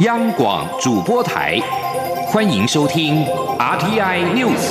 央广主播台，欢迎收听 RTI News。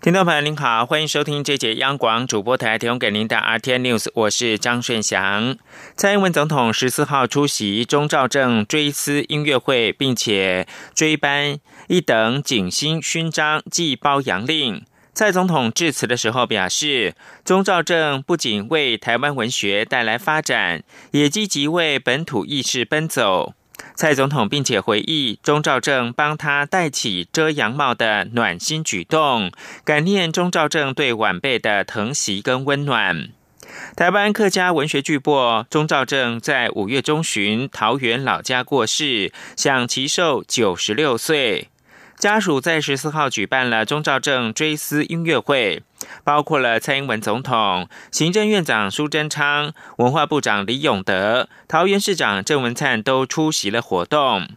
听众朋友您好，欢迎收听这节央广主播台提供给您的 RTI News，我是张顺祥。蔡英文总统十四号出席中兆正追思音乐会，并且追颁一等景星勋章暨褒扬令。蔡总统致辞的时候表示，钟兆正不仅为台湾文学带来发展，也积极为本土意识奔走。蔡总统并且回忆钟兆正帮他戴起遮阳帽的暖心举动，感念钟兆正对晚辈的疼惜跟温暖。台湾客家文学巨擘钟兆正在五月中旬桃园老家过世，享其寿九十六岁。家属在十四号举办了钟兆正追思音乐会，包括了蔡英文总统、行政院长苏贞昌、文化部长李永德、桃园市长郑文灿都出席了活动。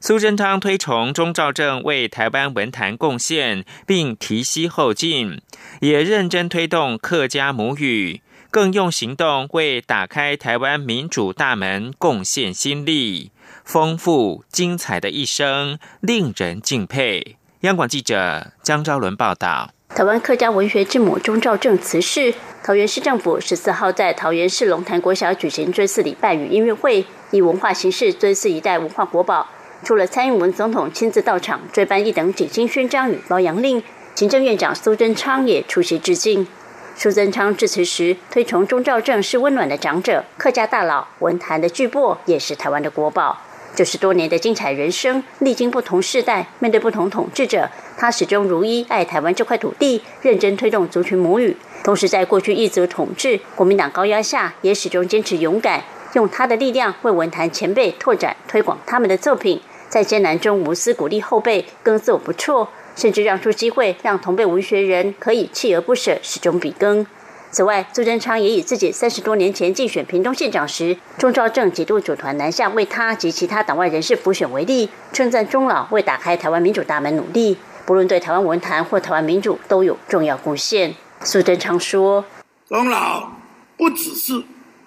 苏贞昌推崇钟兆正为台湾文坛贡献，并提携后进，也认真推动客家母语，更用行动为打开台湾民主大门贡献心力。丰富精彩的一生，令人敬佩。央广记者江昭伦报道：台湾客家文学之母钟兆正辞世，桃园市政府十四号在桃园市龙潭国小举行追思礼拜与音乐会，以文化形式追思一代文化国宝。除了蔡英文总统亲自到场追颁一等景星勋章与褒扬令，行政院长苏贞昌也出席致敬。苏贞昌致辞时推崇钟兆正是温暖的长者、客家大佬、文坛的巨擘，也是台湾的国宝。九十多年的精彩人生，历经不同世代，面对不同统治者，他始终如一爱台湾这块土地，认真推动族群母语。同时，在过去一族统治、国民党高压下，也始终坚持勇敢，用他的力量为文坛前辈拓展推广他们的作品，在艰难中无私鼓励后辈耕作不辍，甚至让出机会让同辈文学人可以锲而不舍，始终笔耕。此外，朱贞昌也以自己三十多年前竞选屏东县长时，钟兆正几度组团南下为他及其他党外人士辅选为例，称赞钟老为打开台湾民主大门努力，不论对台湾文坛或台湾民主都有重要贡献。苏贞昌说：“钟老不只是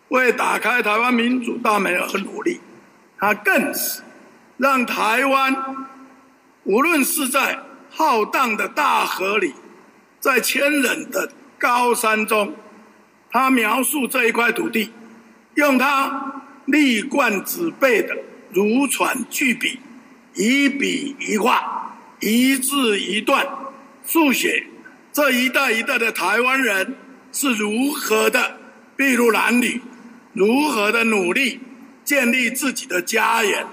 为打开台湾民主大门而努力，他更是让台湾无论是在浩荡的大河里，在千人的。”高山中，他描述这一块土地，用他立贯纸背的如椽巨笔，一笔一画，一字一段，速写这一代一代的台湾人是如何的筚路蓝缕，如何的努力建立自己的家园，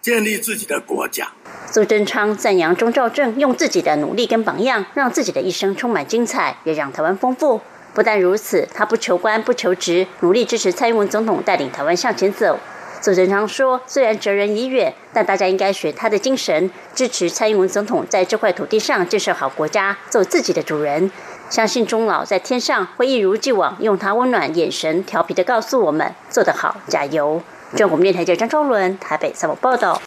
建立自己的国家。苏贞昌赞扬钟兆正用自己的努力跟榜样，让自己的一生充满精彩，也让台湾丰富。不但如此，他不求官不求职，努力支持蔡英文总统带领台湾向前走。苏贞昌说：“虽然哲人已远，但大家应该学他的精神，支持蔡英文总统在这块土地上建设好国家，做自己的主人。相信钟老在天上会一如既往，用他温暖眼神调皮的告诉我们：做得好，加油！”中国电台记者张昭伦台北三报报道。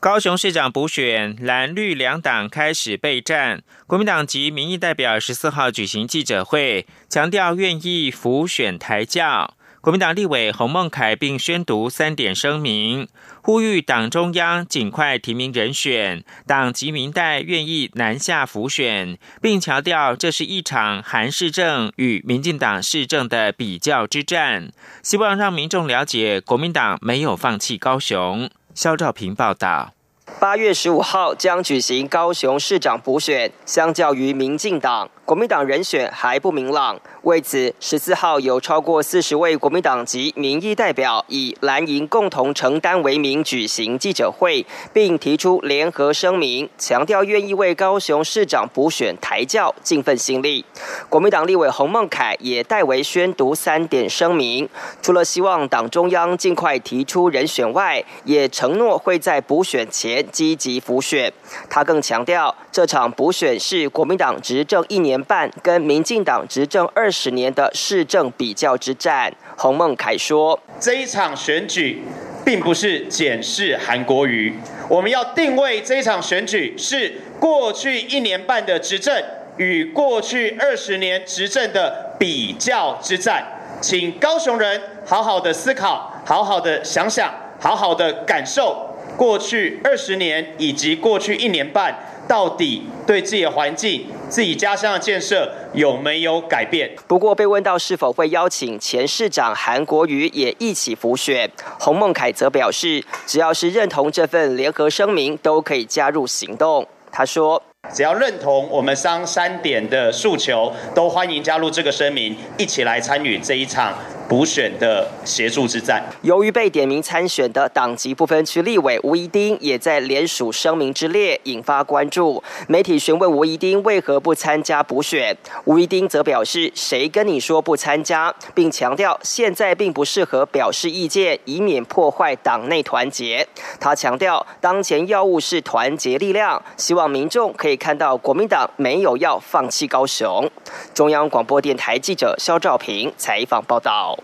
高雄市长补选，蓝绿两党开始备战。国民党及民意代表十四号举行记者会，强调愿意辅选台教。国民党立委洪孟凯并宣读三点声明，呼吁党中央尽快提名人选，党及民代愿意南下辅选，并强调这是一场韩市政与民进党市政的比较之战，希望让民众了解国民党没有放弃高雄。肖兆平报道。八月十五号将举行高雄市长补选，相较于民进党。国民党人选还不明朗，为此十四号有超过四十位国民党籍民意代表以蓝营共同承担为名举行记者会，并提出联合声明，强调愿意为高雄市长补选抬轿尽份心力。国民党立委洪孟凯也代为宣读三点声明，除了希望党中央尽快提出人选外，也承诺会在补选前积极辅选。他更强调，这场补选是国民党执政一年。办跟民进党执政二十年的市政比较之战，洪孟凯说：“这一场选举并不是检视韩国瑜，我们要定位这一场选举是过去一年半的执政与过去二十年执政的比较之战，请高雄人好好的思考，好好的想想，好好的感受过去二十年以及过去一年半，到底对自己的环境、自己家乡的建设有没有改变？不过被问到是否会邀请前市长韩国瑜也一起浮选，洪孟凯则表示，只要是认同这份联合声明，都可以加入行动。他说。只要认同我们商三点的诉求，都欢迎加入这个声明，一起来参与这一场。补选的协助之战。由于被点名参选的党籍不分区立委吴怡丁也在联署声明之列，引发关注。媒体询问吴怡丁为何不参加补选，吴怡丁则表示：“谁跟你说不参加？”并强调现在并不适合表示意见，以免破坏党内团结。他强调，当前要务是团结力量，希望民众可以可以看到国民党没有要放弃高雄。中央广播电台记者肖兆平采访报道。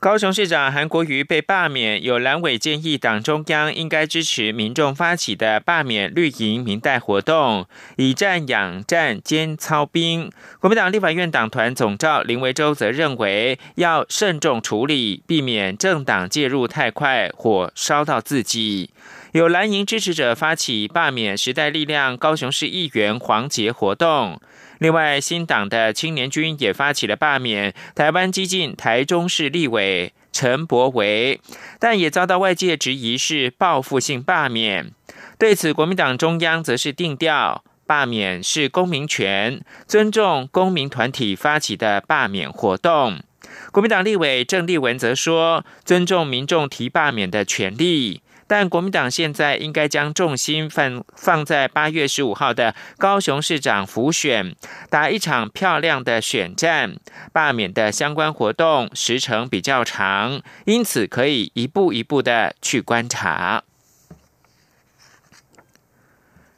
高雄市长韩国瑜被罢免，有蓝委建议党中央应该支持民众发起的罢免绿营民代活动，以战养战兼操兵。国民党立法院党团总召林维洲则认为，要慎重处理，避免政党介入太快，火烧到自己。有蓝营支持者发起罢免时代力量高雄市议员黄杰活动。另外，新党的青年军也发起了罢免台湾激进台中市立委陈柏维，但也遭到外界质疑是报复性罢免。对此，国民党中央则是定调，罢免是公民权，尊重公民团体发起的罢免活动。国民党立委郑立文则说，尊重民众提罢免的权利。但国民党现在应该将重心放放在八月十五号的高雄市长府选，打一场漂亮的选战。罢免的相关活动时程比较长，因此可以一步一步的去观察。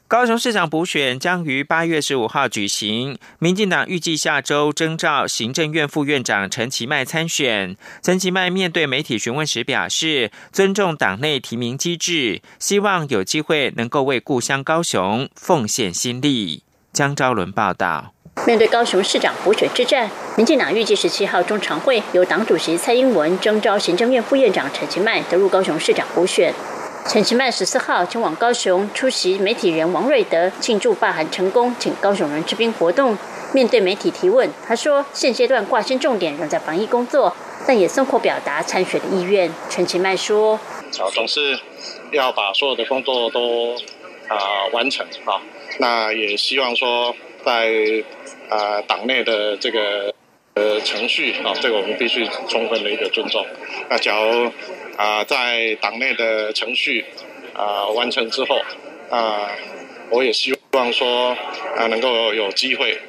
高雄市长补选将于八月十五号举行，民进党预计下周征召行政院副院长陈其迈参选。陈其迈面对媒体询问时表示，尊重党内提名机制，希望有机会能够为故乡高雄奉献心力。江昭伦报道。面对高雄市长补选之战，民进党预计十七号中常会由党主席蔡英文征召行政院副院长陈其迈得入高雄市长补选。陈其迈十四号前往高雄出席媒体人王瑞德庆祝罢韩成功，请高雄人之兵活动。面对媒体提问，他说：“现阶段挂心重点仍在防疫工作，但也生活表达参选的意愿。”陈其迈说：“总是要把所有的工作都啊完成啊，那也希望说在啊党内的这个呃程序啊，这个我们必须充分的一个尊重。那假如。”啊，在党内的程序啊完成之后，啊，我也希望说啊能够有机会，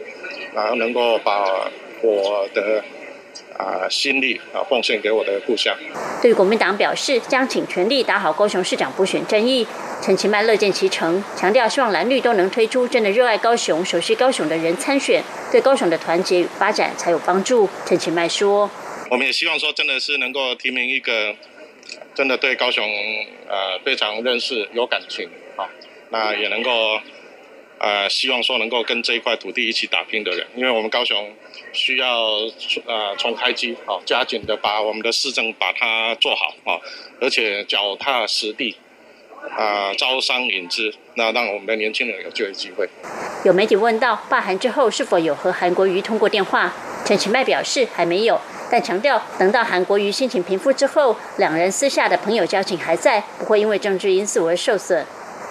啊能够把我的啊心力啊奉献给我的故乡。对国民党表示将尽全力打好高雄市长补选战役，陈其迈乐见其成，强调希望蓝绿都能推出真的热爱高雄、熟悉高雄的人参选，对高雄的团结与发展才有帮助。陈其迈说：“我们也希望说，真的是能够提名一个。”真的对高雄呃非常认识有感情啊，那也能够呃希望说能够跟这一块土地一起打拼的人，因为我们高雄需要呃重开机啊，加紧的把我们的市政把它做好啊，而且脚踏实地啊招商引资，那让我们的年轻人有就业机会。有媒体问到罢韩之后是否有和韩国瑜通过电话，陈其迈表示还没有。但强调，等到韩国瑜心情平复之后，两人私下的朋友交情还在，不会因为政治因素而受损。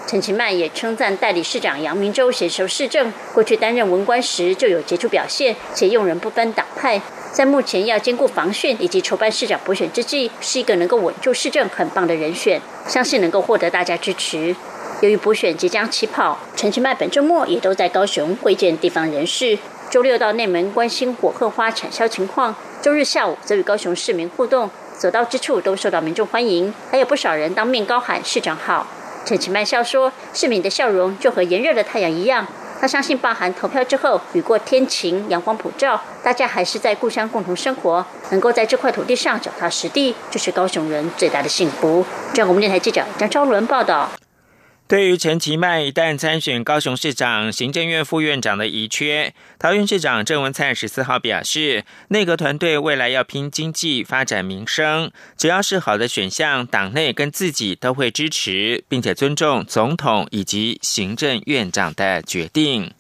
陈其迈也称赞代理市长杨明洲携手市政，过去担任文官时就有杰出表现，且用人不分党派，在目前要兼顾防汛以及筹办市长补选之际，是一个能够稳住市政很棒的人选，相信能够获得大家支持。由于补选即将起跑，陈其迈本周末也都在高雄会见地方人士。周六到内门关心火鹤花产销情况，周日下午则与高雄市民互动，所到之处都受到民众欢迎，还有不少人当面高喊“市长好”。陈其迈笑说：“市民的笑容就和炎热的太阳一样。”他相信罢韩投票之后，雨过天晴，阳光普照，大家还是在故乡共同生活，能够在这块土地上脚踏实地，就是高雄人最大的幸福。中央广播电台记者张昭伦报道。对于陈其迈一旦参选高雄市长、行政院副院长的遗缺，桃园市长郑文灿十四号表示，内阁团队未来要拼经济、发展民生，只要是好的选项，党内跟自己都会支持，并且尊重总统以及行政院长的决定。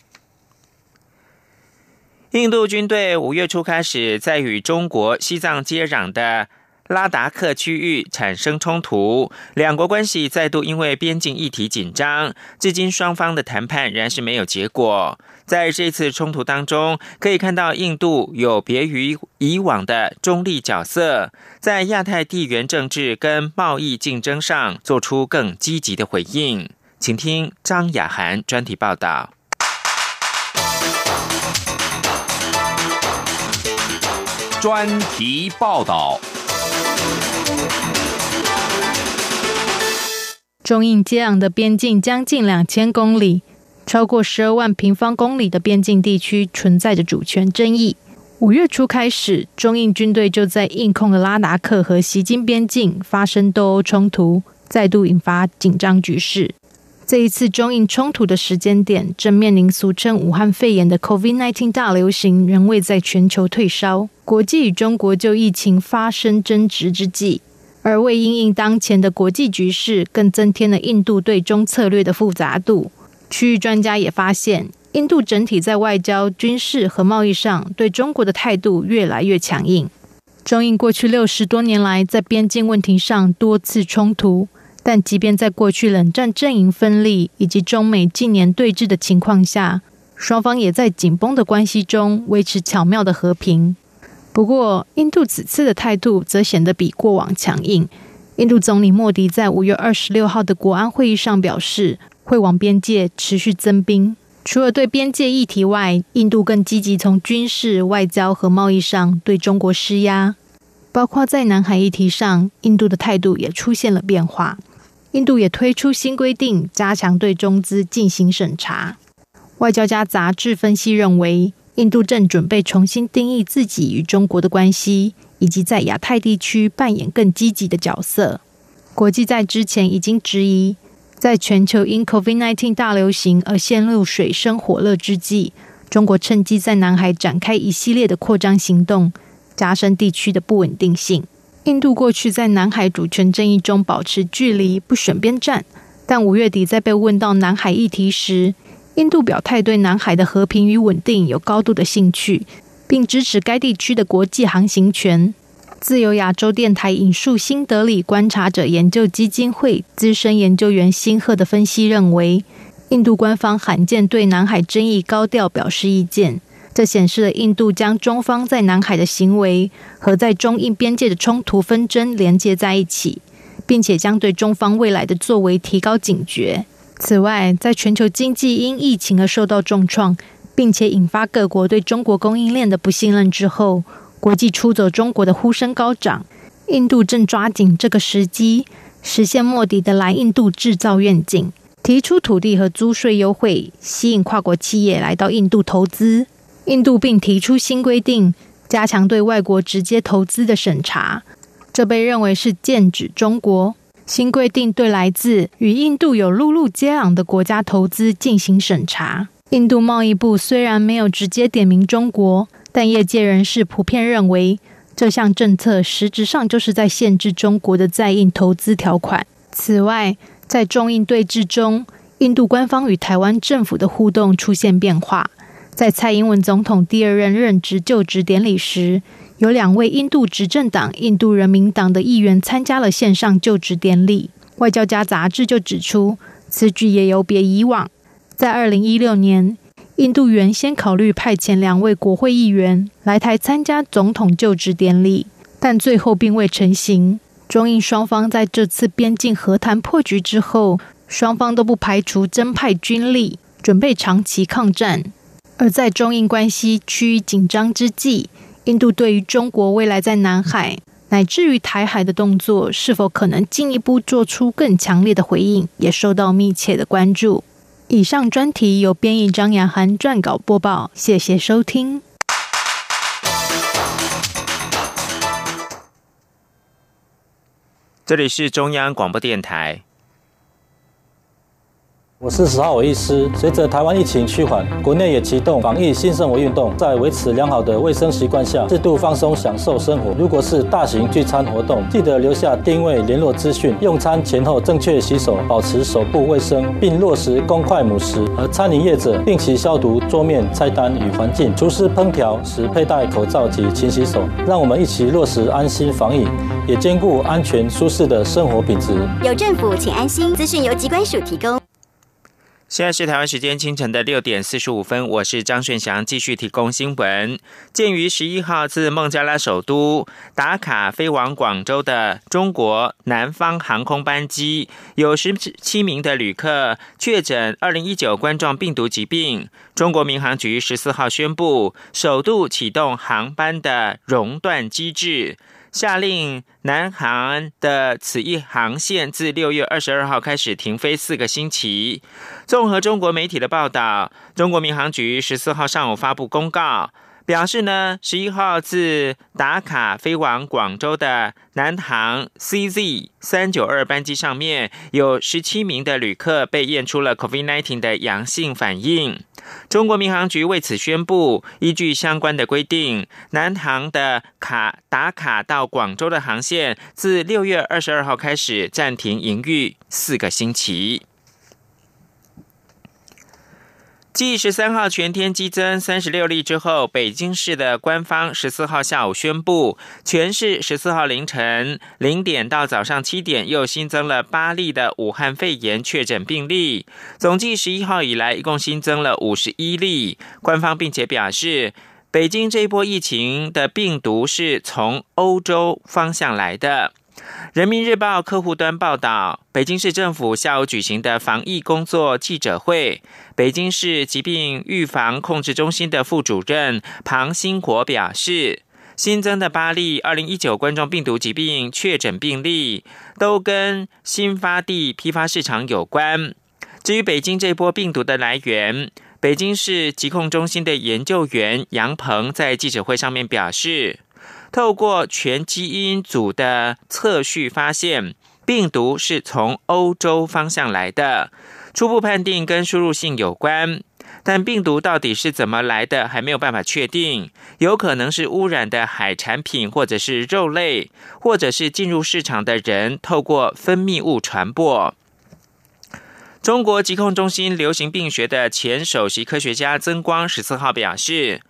印度军队五月初开始在与中国西藏接壤的。拉达克区域产生冲突，两国关系再度因为边境议题紧张。至今双方的谈判仍然是没有结果。在这次冲突当中，可以看到印度有别于以往的中立角色，在亚太地缘政治跟贸易竞争上做出更积极的回应。请听张雅涵专题报道。专题报道。中印接壤的边境将近两千公里，超过十二万平方公里的边境地区存在着主权争议。五月初开始，中印军队就在印控的拉达克和锡金边境发生斗殴冲突，再度引发紧张局势。这一次中印冲突的时间点，正面临俗称武汉肺炎的 COVID-19 大流行仍未在全球退烧，国际与中国就疫情发生争执之际。而为因应当前的国际局势，更增添了印度对中策略的复杂度。区域专家也发现，印度整体在外交、军事和贸易上对中国的态度越来越强硬。中印过去六十多年来在边境问题上多次冲突，但即便在过去冷战阵营分立以及中美近年对峙的情况下，双方也在紧绷的关系中维持巧妙的和平。不过，印度此次的态度则显得比过往强硬。印度总理莫迪在五月二十六号的国安会议上表示，会往边界持续增兵。除了对边界议题外，印度更积极从军事、外交和贸易上对中国施压，包括在南海议题上，印度的态度也出现了变化。印度也推出新规定，加强对中资进行审查。外交家杂志分析认为。印度正准备重新定义自己与中国的关系，以及在亚太地区扮演更积极的角色。国际在之前已经质疑，在全球因 COVID-19 大流行而陷入水深火热之际，中国趁机在南海展开一系列的扩张行动，加深地区的不稳定性。印度过去在南海主权争议中保持距离，不选边站，但五月底在被问到南海议题时，印度表态对南海的和平与稳定有高度的兴趣，并支持该地区的国际航行权。自由亚洲电台引述新德里观察者研究基金会资深研究员辛赫的分析认为，印度官方罕见对南海争议高调表示意见，这显示了印度将中方在南海的行为和在中印边界的冲突纷争连接在一起，并且将对中方未来的作为提高警觉。此外，在全球经济因疫情而受到重创，并且引发各国对中国供应链的不信任之后，国际出走中国的呼声高涨。印度正抓紧这个时机，实现莫迪的来印度制造愿景，提出土地和租税优惠，吸引跨国企业来到印度投资。印度并提出新规定，加强对外国直接投资的审查，这被认为是剑指中国。新规定对来自与印度有陆路接壤的国家投资进行审查。印度贸易部虽然没有直接点名中国，但业界人士普遍认为，这项政策实质上就是在限制中国的在印投资条款。此外，在中印对峙中，印度官方与台湾政府的互动出现变化。在蔡英文总统第二任任职就职典礼时。有两位印度执政党印度人民党的议员参加了线上就职典礼。外交家杂志就指出，此举也有别以往。在二零一六年，印度原先考虑派遣两位国会议员来台参加总统就职典礼，但最后并未成行。中印双方在这次边境和谈破局之后，双方都不排除增派军力，准备长期抗战。而在中印关系趋于紧张之际，印度对于中国未来在南海乃至于台海的动作，是否可能进一步做出更强烈的回应，也受到密切的关注。以上专题由编译张雅涵撰稿播报，谢谢收听。这里是中央广播电台。我是十号伟医师。随着台湾疫情趋缓，国内也启动防疫新生活运动，在维持良好的卫生习惯下，适度放松享受生活。如果是大型聚餐活动，记得留下定位联络资讯，用餐前后正确洗手，保持手部卫生，并落实公筷母食。而餐饮业者定期消毒桌面、菜单与环境，厨师烹调时佩戴口罩及勤洗手。让我们一起落实安心防疫，也兼顾安全舒适的生活品质。有政府，请安心。资讯由机关署提供。现在是台湾时间清晨的六点四十五分，我是张顺祥，继续提供新闻。鉴于十一号自孟加拉首都打卡飞往广州的中国南方航空班机有十七名的旅客确诊二零一九冠状病毒疾病，中国民航局十四号宣布，首度启动航班的熔断机制。下令南航的此一航线自六月二十二号开始停飞四个星期。综合中国媒体的报道，中国民航局十四号上午发布公告。表示呢，十一号自打卡飞往广州的南航 CZ 三九二班机上面有十七名的旅客被验出了 COVID-19 的阳性反应。中国民航局为此宣布，依据相关的规定，南航的卡打卡到广州的航线自六月二十二号开始暂停营运四个星期。继十三号全天激增三十六例之后，北京市的官方十四号下午宣布，全市十四号凌晨零点到早上七点又新增了八例的武汉肺炎确诊病例，总计十一号以来一共新增了五十一例。官方并且表示，北京这一波疫情的病毒是从欧洲方向来的。人民日报客户端报道，北京市政府下午举行的防疫工作记者会，北京市疾病预防控制中心的副主任庞兴国表示，新增的八例二零一九冠状病毒疾病确诊病例，都跟新发地批发市场有关。至于北京这波病毒的来源，北京市疾控中心的研究员杨鹏在记者会上面表示。透过全基因组的测序，发现病毒是从欧洲方向来的，初步判定跟输入性有关。但病毒到底是怎么来的，还没有办法确定，有可能是污染的海产品，或者是肉类，或者是进入市场的人透过分泌物传播。中国疾控中心流行病学的前首席科学家曾光十四号表示。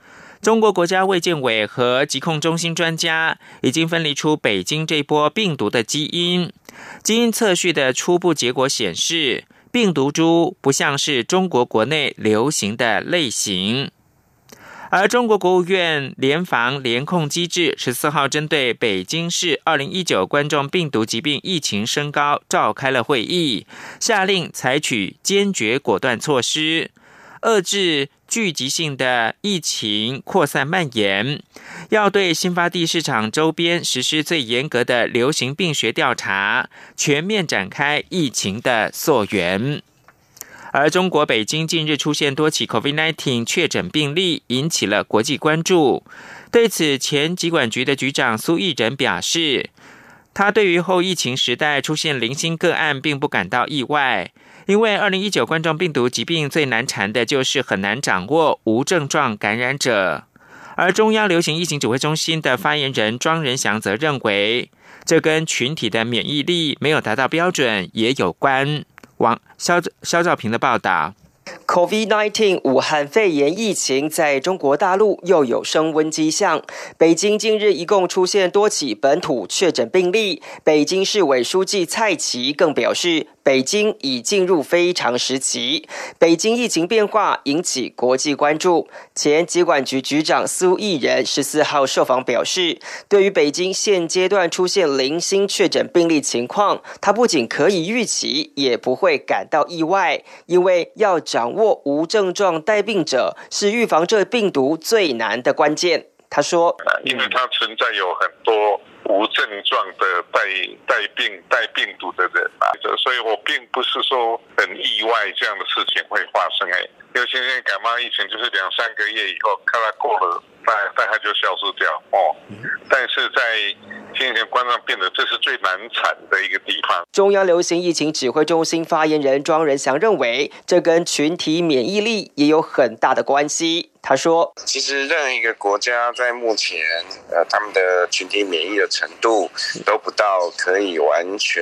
中国国家卫健委和疾控中心专家已经分离出北京这波病毒的基因，基因测序的初步结果显示，病毒株不像是中国国内流行的类型。而中国国务院联防联控机制十四号针对北京市二零一九冠状病毒疾病疫情升高召开了会议，下令采取坚决果断措施，遏制。聚集性的疫情扩散蔓延，要对新发地市场周边实施最严格的流行病学调查，全面展开疫情的溯源。而中国北京近日出现多起 COVID-19 确诊病例，引起了国际关注。对此，前疾管局的局长苏益仁表示，他对于后疫情时代出现零星个案，并不感到意外。因为二零一九冠状病毒疾病最难缠的就是很难掌握无症状感染者，而中央流行疫情指挥中心的发言人庄仁祥则认为，这跟群体的免疫力没有达到标准也有关。王肖肖兆平的报道。COVID-19 武汉肺炎疫情在中国大陆又有升温迹象。北京近日一共出现多起本土确诊病例。北京市委书记蔡奇更表示，北京已进入非常时期。北京疫情变化引起国际关注。前疾管局局长苏益仁十四号受访表示，对于北京现阶段出现零星确诊病例情况，他不仅可以预期，也不会感到意外，因为要。掌握无症状带病者是预防这病毒最难的关键。他说：“因为它存在有很多无症状的带带病带病毒的人啊，所以我并不是说很意外这样的事情会发生。哎，因为现在感冒疫情就是两三个月以后，看他过了。”大大概就消失掉哦。但是在新型冠状变得这是最难产的一个地方。中央流行疫情指挥中心发言人庄仁祥认为，这跟群体免疫力也有很大的关系。他说：“其实任何一个国家在目前，呃，他们的群体免疫的程度都不到可以完全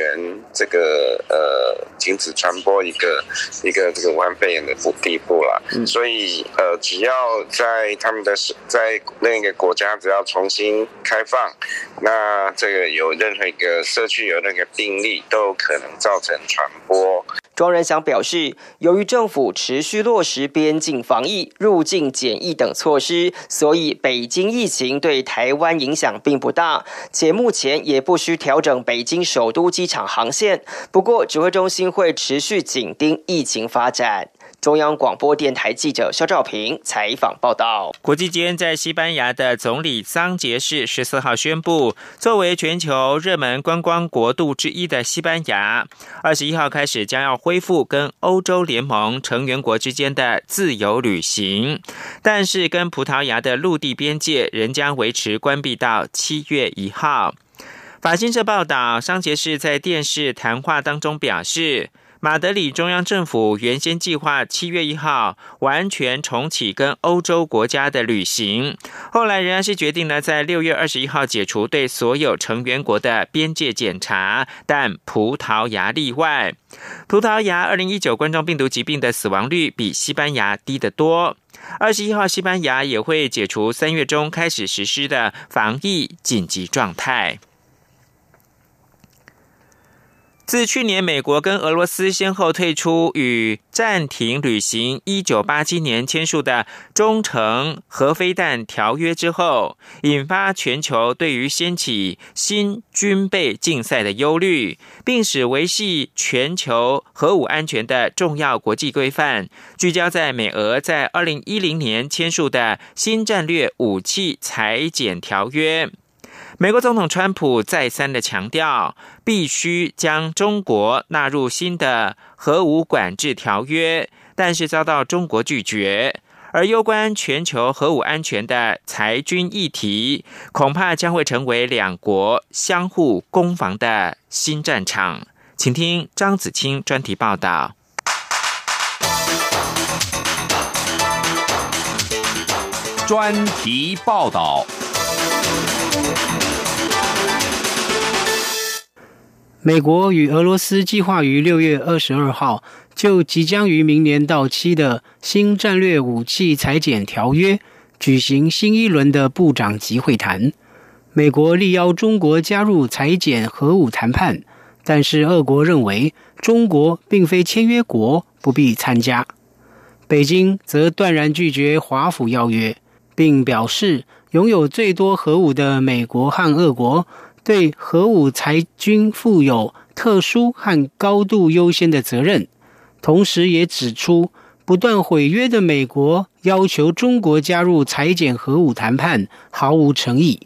这个呃停止传播一个一个这个武汉肺炎的地步了。所以呃，只要在他们的在另一个国家，只要重新开放，那这个有任何一个社区有那个病例，都可能造成传播。”庄仁祥表示，由于政府持续落实边境防疫、入境检疫等措施，所以北京疫情对台湾影响并不大，且目前也不需调整北京首都机场航线。不过，指挥中心会持续紧盯疫情发展。中央广播电台记者肖兆平采访报道。国际间，在西班牙的总理桑杰士十四号宣布，作为全球热门观光国度之一的西班牙，二十一号开始将要恢复跟欧洲联盟成员国之间的自由旅行，但是跟葡萄牙的陆地边界仍将维持关闭到七月一号。法新社报道，桑杰士在电视谈话当中表示。马德里中央政府原先计划七月一号完全重启跟欧洲国家的旅行，后来仍然是决定呢在六月二十一号解除对所有成员国的边界检查，但葡萄牙例外。葡萄牙二零一九冠状病毒疾病的死亡率比西班牙低得多。二十一号，西班牙也会解除三月中开始实施的防疫紧急状态。自去年美国跟俄罗斯先后退出与暂停履行一九八七年签署的中程核飞弹条约之后，引发全球对于掀起新军备竞赛的忧虑，并使维系全球核武安全的重要国际规范聚焦在美俄在二零一零年签署的新战略武器裁减条约。美国总统川普再三的强调，必须将中国纳入新的核武管制条约，但是遭到中国拒绝。而攸关全球核武安全的裁军议题，恐怕将会成为两国相互攻防的新战场。请听张子清专题报道。专题报道。美国与俄罗斯计划于六月二十二号就即将于明年到期的新战略武器裁减条约举行新一轮的部长级会谈。美国力邀中国加入裁减核武谈判，但是俄国认为中国并非签约国，不必参加。北京则断然拒绝华府邀约，并表示拥有最多核武的美国和俄国。对核武裁军负有特殊和高度优先的责任，同时也指出，不断毁约的美国要求中国加入裁减核武谈判毫无诚意。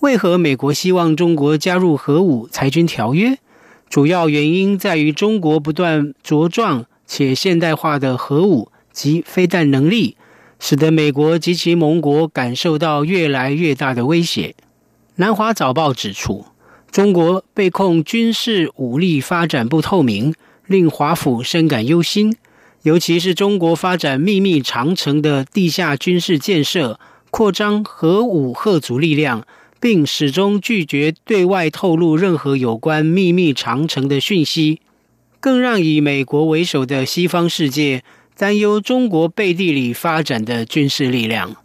为何美国希望中国加入核武裁军条约？主要原因在于中国不断茁壮且现代化的核武及飞弹能力，使得美国及其盟国感受到越来越大的威胁。南华早报指出，中国被控军事武力发展不透明，令华府深感忧心。尤其是中国发展秘密长城的地下军事建设，扩张核武核族力量，并始终拒绝对外透露任何有关秘密长城的讯息，更让以美国为首的西方世界担忧中国背地里发展的军事力量。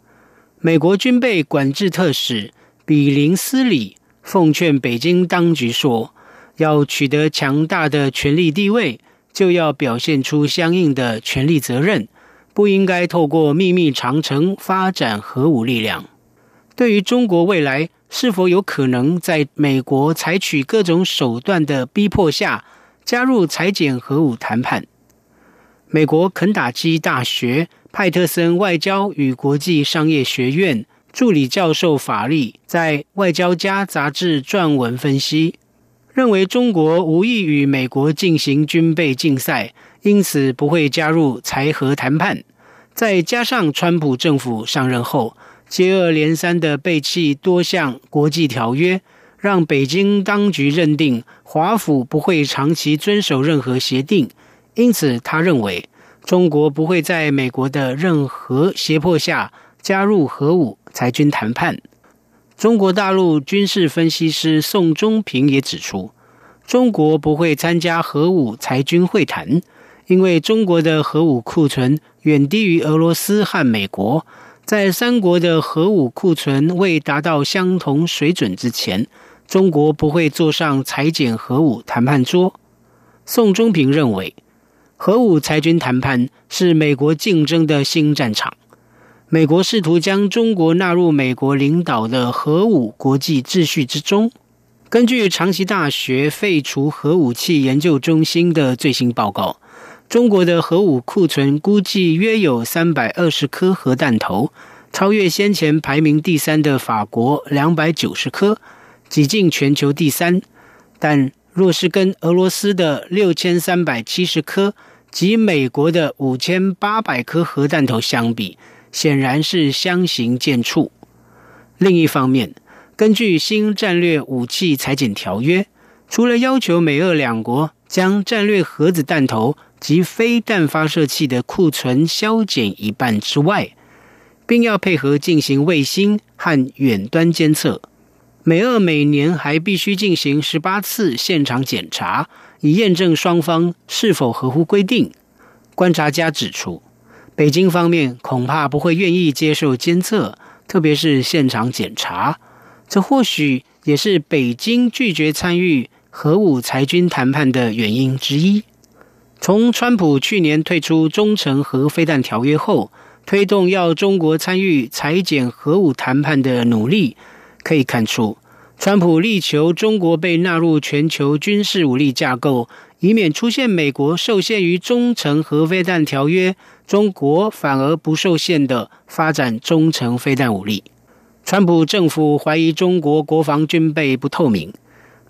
美国军备管制特使。比林斯里奉劝北京当局说：“要取得强大的权力地位，就要表现出相应的权力责任，不应该透过秘密长城发展核武力量。”对于中国未来是否有可能在美国采取各种手段的逼迫下加入裁减核武谈判，美国肯塔基大学派特森外交与国际商业学院。助理教授法利在《外交家》杂志撰文分析，认为中国无意与美国进行军备竞赛，因此不会加入裁核谈判。再加上川普政府上任后接二连三的背弃多项国际条约，让北京当局认定华府不会长期遵守任何协定。因此，他认为中国不会在美国的任何胁迫下加入核武裁军谈判。中国大陆军事分析师宋忠平也指出，中国不会参加核武裁军会谈，因为中国的核武库存远低于俄罗斯和美国。在三国的核武库存未达到相同水准之前，中国不会坐上裁减核武谈判桌。宋忠平认为，核武裁军谈判是美国竞争的新战场。美国试图将中国纳入美国领导的核武国际秩序之中。根据长崎大学废除核武器研究中心的最新报告。中国的核武库存估计约有三百二十颗核弹头，超越先前排名第三的法国两百九十颗，挤进全球第三。但若是跟俄罗斯的六千三百七十颗及美国的五千八百颗核弹头相比，显然是相形见绌。另一方面，根据新战略武器裁减条约，除了要求美俄两国将战略核子弹头及非弹发射器的库存削减一半之外，并要配合进行卫星和远端监测。美俄每年还必须进行十八次现场检查，以验证双方是否合乎规定。观察家指出，北京方面恐怕不会愿意接受监测，特别是现场检查。这或许也是北京拒绝参与核武裁军谈判的原因之一。从川普去年退出中程核飞弹条约后，推动要中国参与裁减核武谈判的努力，可以看出，川普力求中国被纳入全球军事武力架构，以免出现美国受限于中程核飞弹条约，中国反而不受限的发展中程飞弹武力。川普政府怀疑中国国防军备不透明，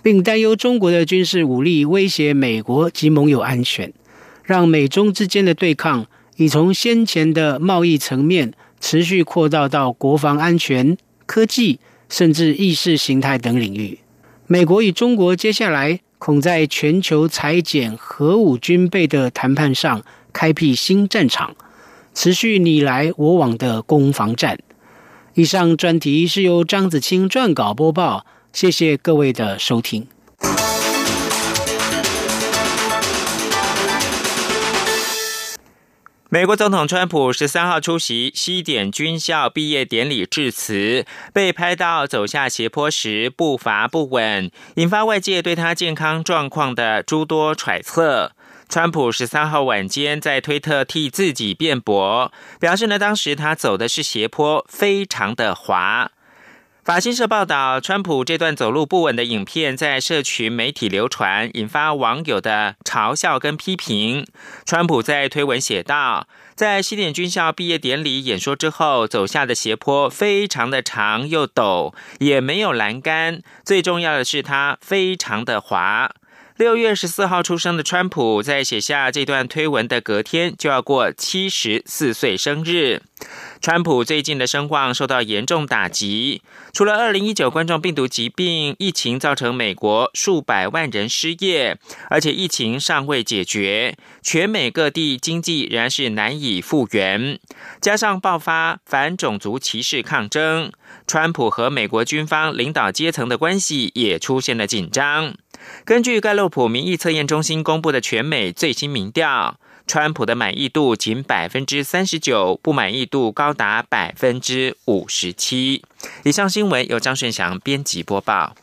并担忧中国的军事武力威胁美国及盟友安全。让美中之间的对抗已从先前的贸易层面持续扩大到国防安全、科技，甚至意识形态等领域。美国与中国接下来恐在全球裁减核武军备的谈判上开辟新战场，持续你来我往的攻防战。以上专题是由张子清撰稿播报，谢谢各位的收听。美国总统川普十三号出席西点军校毕业典礼致辞，被拍到走下斜坡时步伐不稳，引发外界对他健康状况的诸多揣测。川普十三号晚间在推特替自己辩驳，表示呢，当时他走的是斜坡，非常的滑。法新社报道，川普这段走路不稳的影片在社群媒体流传，引发网友的嘲笑跟批评。川普在推文写道，在西点军校毕业典礼演说之后，走下的斜坡非常的长又陡，也没有栏杆，最重要的是它非常的滑。六月十四号出生的川普，在写下这段推文的隔天就要过七十四岁生日。川普最近的声望受到严重打击，除了二零一九冠状病毒疾病疫情造成美国数百万人失业，而且疫情尚未解决，全美各地经济仍然是难以复原，加上爆发反种族歧视抗争，川普和美国军方领导阶层的关系也出现了紧张。根据盖洛普民意测验中心公布的全美最新民调，川普的满意度仅百分之三十九，不满意度高达百分之五十七。以上新闻由张顺祥编辑播报。